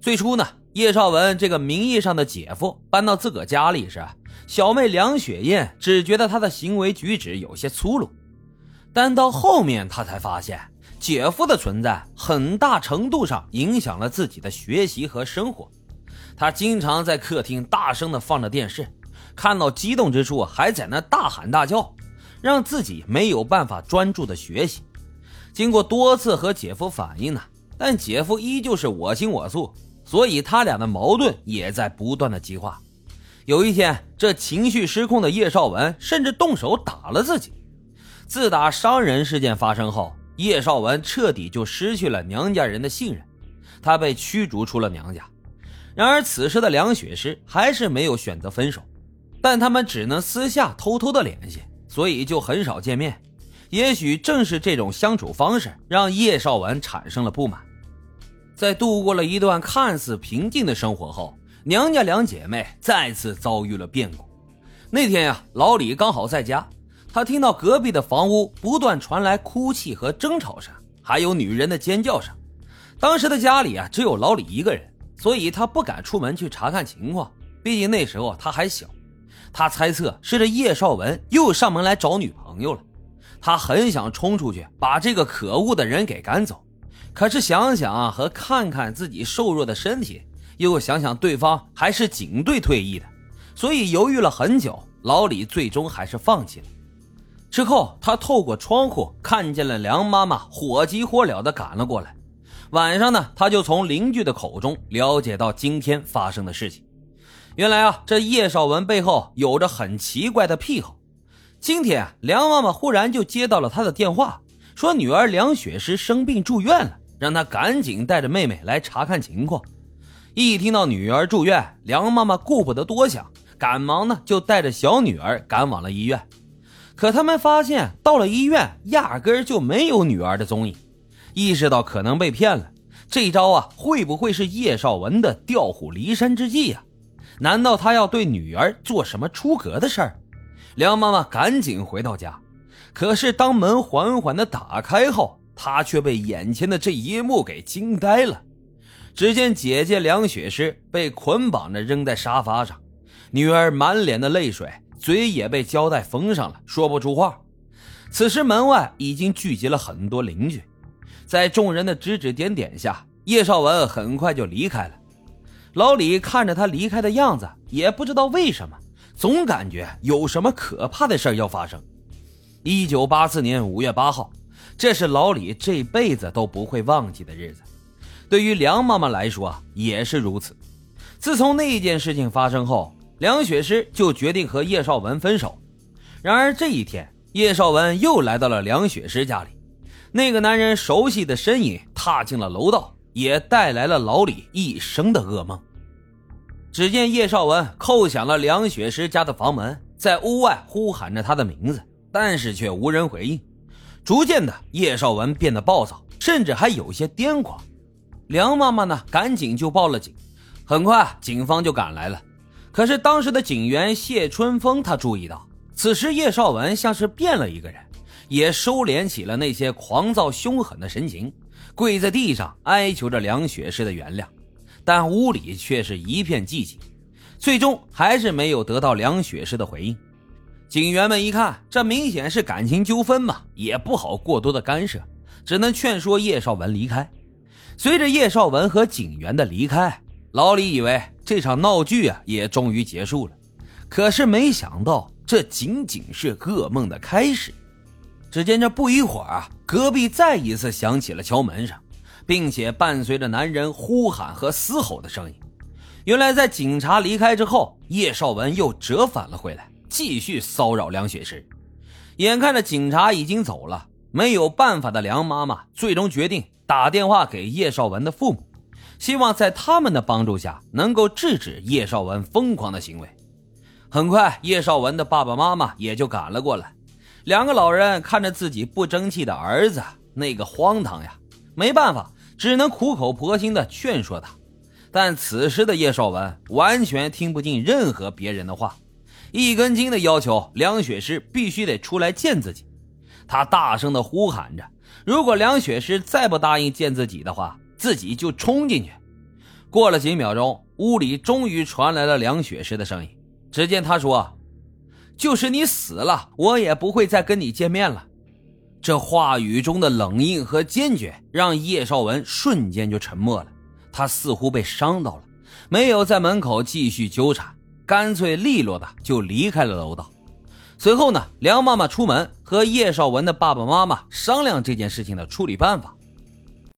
最初呢，叶绍文这个名义上的姐夫搬到自个家里时，小妹梁雪燕只觉得他的行为举止有些粗鲁，但到后面他才发现，姐夫的存在很大程度上影响了自己的学习和生活。他经常在客厅大声地放着电视，看到激动之处还在那大喊大叫，让自己没有办法专注的学习。经过多次和姐夫反映呢，但姐夫依旧是我行我素。所以他俩的矛盾也在不断的激化。有一天，这情绪失控的叶绍文甚至动手打了自己。自打伤人事件发生后，叶绍文彻底就失去了娘家人的信任，他被驱逐出了娘家。然而，此时的梁雪诗还是没有选择分手，但他们只能私下偷偷的联系，所以就很少见面。也许正是这种相处方式，让叶绍文产生了不满。在度过了一段看似平静的生活后，娘家两姐妹再次遭遇了变故。那天呀，老李刚好在家，他听到隔壁的房屋不断传来哭泣和争吵声，还有女人的尖叫声。当时的家里啊，只有老李一个人，所以他不敢出门去查看情况，毕竟那时候他还小。他猜测是这叶绍文又上门来找女朋友了，他很想冲出去把这个可恶的人给赶走。可是想想啊和看看自己瘦弱的身体，又想想对方还是警队退役的，所以犹豫了很久。老李最终还是放弃了。之后，他透过窗户看见了梁妈妈火急火燎地赶了过来。晚上呢，他就从邻居的口中了解到今天发生的事情。原来啊，这叶绍文背后有着很奇怪的癖好。今天，梁妈妈忽然就接到了他的电话，说女儿梁雪诗生病住院了。让他赶紧带着妹妹来查看情况。一听到女儿住院，梁妈妈顾不得多想，赶忙呢就带着小女儿赶往了医院。可他们发现到了医院，压根就没有女儿的踪影。意识到可能被骗了，这招啊会不会是叶绍文的调虎离山之计呀？难道他要对女儿做什么出格的事儿？梁妈妈赶紧回到家，可是当门缓缓的打开后。他却被眼前的这一幕给惊呆了。只见姐姐梁雪诗被捆绑着扔在沙发上，女儿满脸的泪水，嘴也被胶带封上了，说不出话。此时门外已经聚集了很多邻居，在众人的指指点点下，叶绍文很快就离开了。老李看着他离开的样子，也不知道为什么，总感觉有什么可怕的事要发生。一九八四年五月八号。这是老李这辈子都不会忘记的日子，对于梁妈妈来说也是如此。自从那件事情发生后，梁雪诗就决定和叶绍文分手。然而这一天，叶绍文又来到了梁雪诗家里，那个男人熟悉的身影踏进了楼道，也带来了老李一生的噩梦。只见叶绍文叩响了梁雪诗家的房门，在屋外呼喊着她的名字，但是却无人回应。逐渐的，叶绍文变得暴躁，甚至还有些癫狂。梁妈妈呢，赶紧就报了警。很快，警方就赶来了。可是当时的警员谢春风，他注意到，此时叶绍文像是变了一个人，也收敛起了那些狂躁凶狠的神情，跪在地上哀求着梁雪诗的原谅。但屋里却是一片寂静，最终还是没有得到梁雪诗的回应。警员们一看，这明显是感情纠纷嘛，也不好过多的干涉，只能劝说叶绍文离开。随着叶绍文和警员的离开，老李以为这场闹剧啊也终于结束了。可是没想到，这仅仅是噩梦的开始。只见这不一会儿啊，隔壁再一次响起了敲门声，并且伴随着男人呼喊和嘶吼的声音。原来，在警察离开之后，叶绍文又折返了回来。继续骚扰梁雪诗，眼看着警察已经走了，没有办法的梁妈妈最终决定打电话给叶绍文的父母，希望在他们的帮助下能够制止叶绍文疯狂的行为。很快，叶绍文的爸爸妈妈也就赶了过来，两个老人看着自己不争气的儿子，那个荒唐呀，没办法，只能苦口婆心的劝说他。但此时的叶绍文完全听不进任何别人的话。一根筋的要求梁雪诗必须得出来见自己，他大声的呼喊着：“如果梁雪诗再不答应见自己的话，自己就冲进去。”过了几秒钟，屋里终于传来了梁雪诗的声音。只见她说：“就是你死了，我也不会再跟你见面了。”这话语中的冷硬和坚决，让叶绍文瞬间就沉默了。他似乎被伤到了，没有在门口继续纠缠，干脆利落的就离开了楼道。随后呢，梁妈妈出门和叶绍文的爸爸妈妈商量这件事情的处理办法。